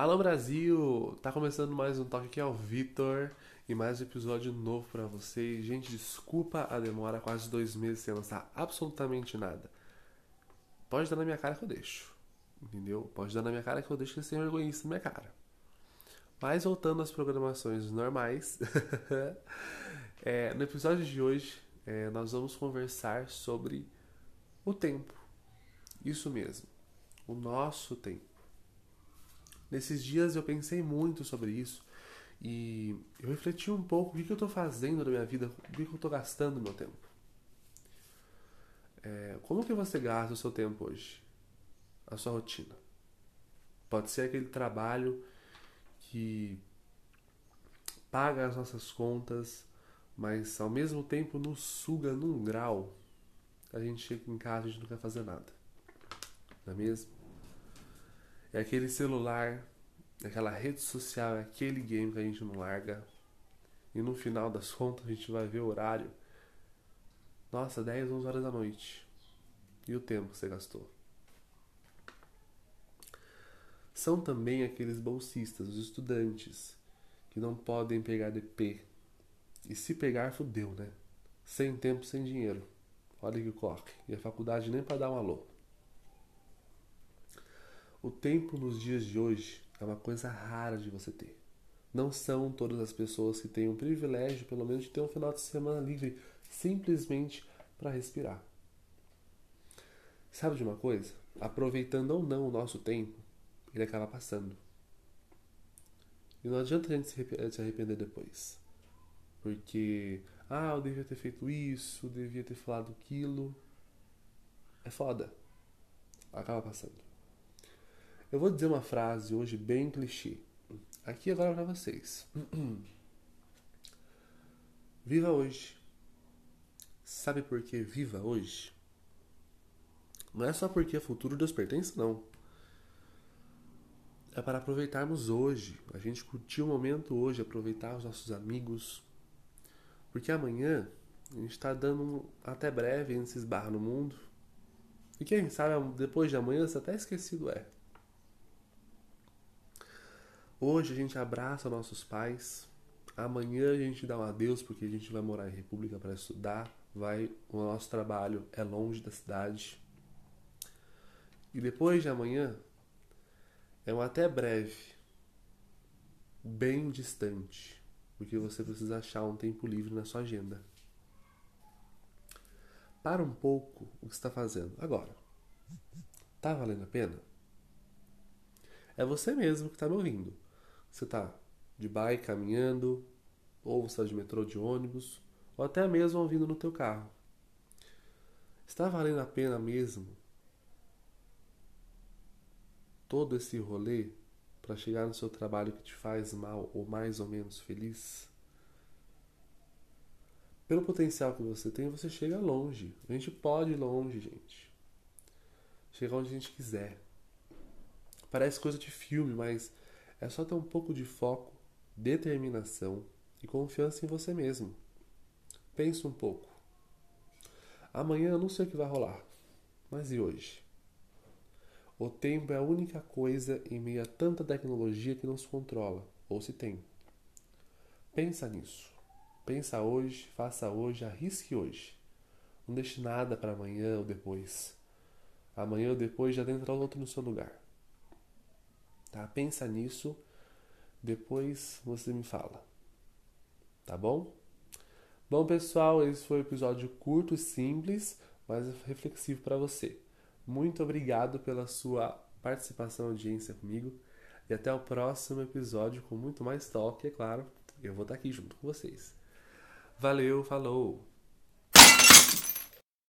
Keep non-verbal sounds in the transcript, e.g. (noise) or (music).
Alô Brasil! Tá começando mais um toque aqui é o Vitor e mais um episódio novo para vocês. Gente, desculpa a demora, quase dois meses sem lançar absolutamente nada. Pode dar na minha cara que eu deixo, entendeu? Pode dar na minha cara que eu deixo que sem vergonha na minha cara. Mas voltando às programações normais, (laughs) é, no episódio de hoje é, nós vamos conversar sobre o tempo. Isso mesmo, o nosso tempo. Nesses dias eu pensei muito sobre isso e eu refleti um pouco o que, eu estou fazendo na minha vida, o que, eu estou gastando meu tempo. É, como que você gasta o seu tempo hoje? A sua rotina. Pode ser aquele trabalho que paga as nossas contas, mas ao mesmo tempo nos suga num grau. A gente chega em casa e a gente não quer fazer nada. Não é mesmo? É aquele celular, é aquela rede social, é aquele game que a gente não larga. E no final das contas a gente vai ver o horário. Nossa, 10, 11 horas da noite. E o tempo que você gastou? São também aqueles bolsistas, os estudantes, que não podem pegar DP. E se pegar, fudeu, né? Sem tempo, sem dinheiro. Olha que corre. E a faculdade nem para dar um alô. O tempo nos dias de hoje é uma coisa rara de você ter. Não são todas as pessoas que têm o privilégio, pelo menos, de ter um final de semana livre simplesmente para respirar. Sabe de uma coisa? Aproveitando ou não o nosso tempo, ele acaba passando. E não adianta a gente se arrepender depois. Porque, ah, eu devia ter feito isso, eu devia ter falado aquilo. É foda. Acaba passando. Eu vou dizer uma frase hoje bem clichê. Aqui agora para vocês. (clears throat) Viva hoje. Sabe por que viva hoje? Não é só porque o futuro Deus pertence, não. É para aproveitarmos hoje, a gente curtir o momento hoje, aproveitar os nossos amigos. Porque amanhã a gente está dando até breve, a gente se esbarra no mundo. E quem sabe depois de amanhã você até esquecido é. Hoje a gente abraça nossos pais. Amanhã a gente dá um adeus porque a gente vai morar em República para estudar. Vai, o nosso trabalho é longe da cidade. E depois de amanhã é um até breve, bem distante, porque você precisa achar um tempo livre na sua agenda. Para um pouco o que está fazendo agora. Tá valendo a pena? É você mesmo que está me ouvindo. Você está de bike caminhando, ou você está de metrô de ônibus, ou até mesmo ouvindo no teu carro. Está valendo a pena mesmo todo esse rolê para chegar no seu trabalho que te faz mal ou mais ou menos feliz? Pelo potencial que você tem, você chega longe. A gente pode ir longe, gente. Chegar onde a gente quiser. Parece coisa de filme, mas é só ter um pouco de foco, determinação e confiança em você mesmo. Pense um pouco. Amanhã eu não sei o que vai rolar, mas e hoje? O tempo é a única coisa em meio a tanta tecnologia que não se controla, ou se tem. Pensa nisso. Pensa hoje, faça hoje, arrisque hoje. Não deixe nada para amanhã ou depois. Amanhã ou depois já entra outro no seu lugar. Tá? Pensa nisso, depois você me fala. Tá bom? Bom, pessoal, esse foi um episódio curto e simples, mas reflexivo para você. Muito obrigado pela sua participação audiência comigo. E até o próximo episódio com muito mais talk, é claro. Eu vou estar aqui junto com vocês. Valeu, falou!